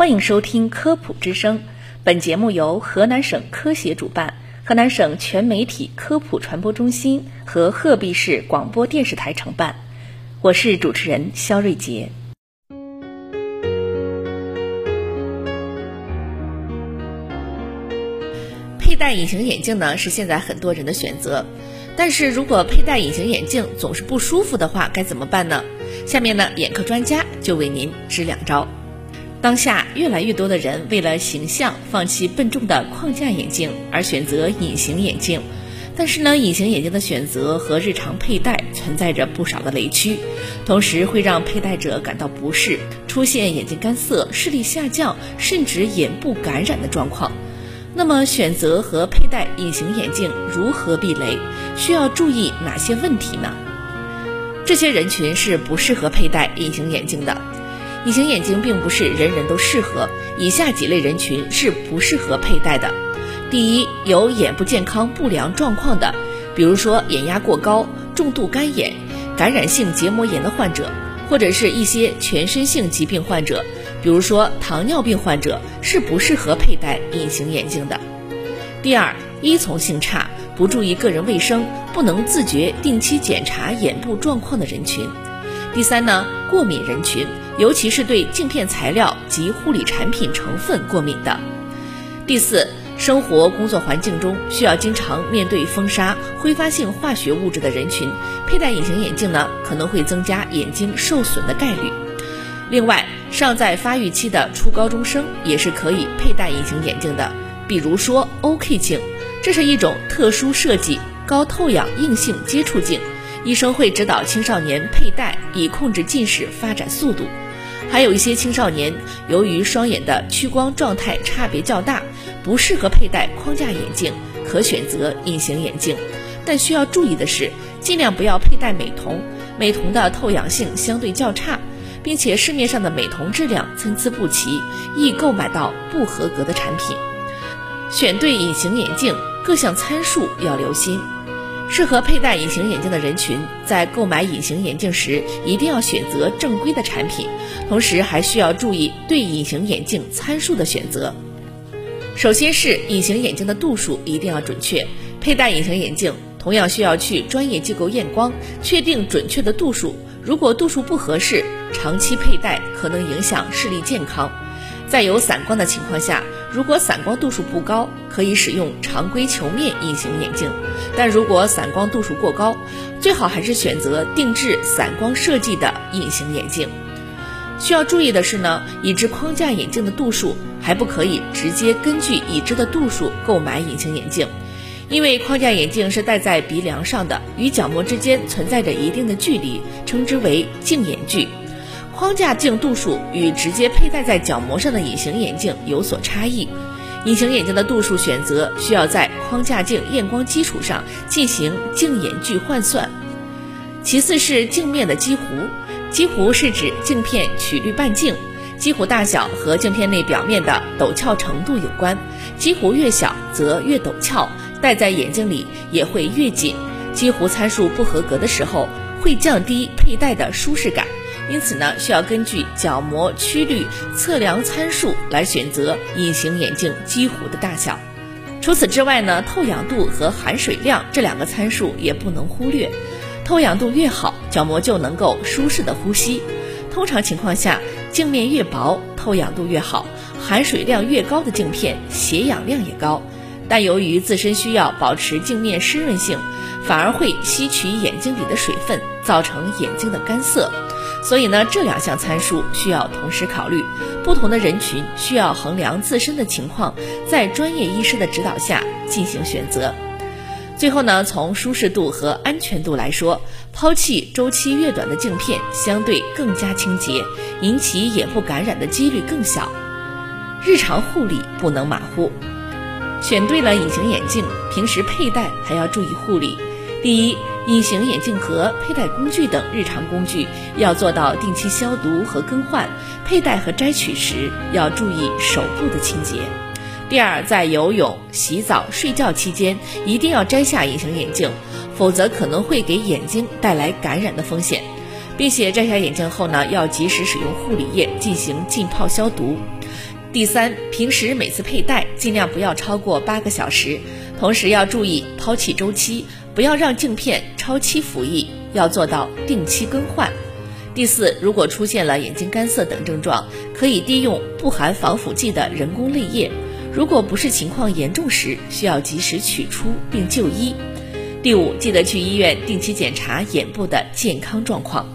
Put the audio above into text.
欢迎收听科普之声，本节目由河南省科协主办，河南省全媒体科普传播中心和鹤壁市广播电视台承办。我是主持人肖瑞杰。佩戴隐形眼镜呢，是现在很多人的选择。但是如果佩戴隐形眼镜总是不舒服的话，该怎么办呢？下面呢，眼科专家就为您支两招。当下越来越多的人为了形象，放弃笨重的框架眼镜，而选择隐形眼镜。但是呢，隐形眼镜的选择和日常佩戴存在着不少的雷区，同时会让佩戴者感到不适，出现眼睛干涩、视力下降，甚至眼部感染的状况。那么，选择和佩戴隐形眼镜如何避雷？需要注意哪些问题呢？这些人群是不适合佩戴隐形眼镜的。隐形眼镜并不是人人都适合，以下几类人群是不适合佩戴的。第一，有眼部健康不良状况的，比如说眼压过高、重度干眼、感染性结膜炎的患者，或者是一些全身性疾病患者，比如说糖尿病患者，是不适合佩戴隐形眼镜的。第二，依从性差。不注意个人卫生，不能自觉定期检查眼部状况的人群。第三呢，过敏人群，尤其是对镜片材料及护理产品成分过敏的。第四，生活工作环境中需要经常面对风沙、挥发性化学物质的人群，佩戴隐形眼镜呢，可能会增加眼睛受损的概率。另外，尚在发育期的初高中生也是可以佩戴隐形眼镜的，比如说 OK 镜。这是一种特殊设计、高透氧硬性接触镜，医生会指导青少年佩戴，以控制近视发展速度。还有一些青少年由于双眼的屈光状态差别较大，不适合佩戴框架眼镜，可选择隐形眼镜。但需要注意的是，尽量不要佩戴美瞳，美瞳的透氧性相对较差，并且市面上的美瞳质量参差不齐，易购买到不合格的产品。选对隐形眼镜。各项参数要留心，适合佩戴隐形眼镜的人群在购买隐形眼镜时一定要选择正规的产品，同时还需要注意对隐形眼镜参数的选择。首先是隐形眼镜的度数一定要准确，佩戴隐形眼镜同样需要去专业机构验光，确定准确的度数。如果度数不合适，长期佩戴可能影响视力健康。在有散光的情况下，如果散光度数不高，可以使用常规球面隐形眼镜；但如果散光度数过高，最好还是选择定制散光设计的隐形眼镜。需要注意的是呢，已知框架眼镜的度数还不可以直接根据已知的度数购买隐形眼镜，因为框架眼镜是戴在鼻梁上的，与角膜之间存在着一定的距离，称之为镜眼距。框架镜度数与直接佩戴在角膜上的隐形眼镜有所差异，隐形眼镜的度数选择需要在框架镜验光基础上进行镜眼距换算。其次是镜面的基弧，基弧是指镜片曲率半径，基弧大小和镜片内表面的陡峭程度有关，基弧越小则越陡峭，戴在眼睛里也会越紧。基弧参数不合格的时候，会降低佩戴的舒适感。因此呢，需要根据角膜曲率测量参数来选择隐形眼镜基弧的大小。除此之外呢，透氧度和含水量这两个参数也不能忽略。透氧度越好，角膜就能够舒适的呼吸。通常情况下，镜面越薄，透氧度越好，含水量越高的镜片，携氧量也高。但由于自身需要保持镜面湿润性，反而会吸取眼睛里的水分，造成眼睛的干涩。所以呢，这两项参数需要同时考虑，不同的人群需要衡量自身的情况，在专业医师的指导下进行选择。最后呢，从舒适度和安全度来说，抛弃周期越短的镜片相对更加清洁，引起眼部感染的几率更小。日常护理不能马虎，选对了隐形眼镜，平时佩戴还要注意护理。第一。隐形眼镜盒、佩戴工具等日常工具要做到定期消毒和更换，佩戴和摘取时要注意手部的清洁。第二，在游泳、洗澡、睡觉期间一定要摘下隐形眼镜，否则可能会给眼睛带来感染的风险。并且摘下眼镜后呢，要及时使用护理液进行浸泡消毒。第三，平时每次佩戴尽量不要超过八个小时，同时要注意抛弃周期，不要让镜片超期服役，要做到定期更换。第四，如果出现了眼睛干涩等症状，可以滴用不含防腐剂的人工泪液。如果不是情况严重时，需要及时取出并就医。第五，记得去医院定期检查眼部的健康状况。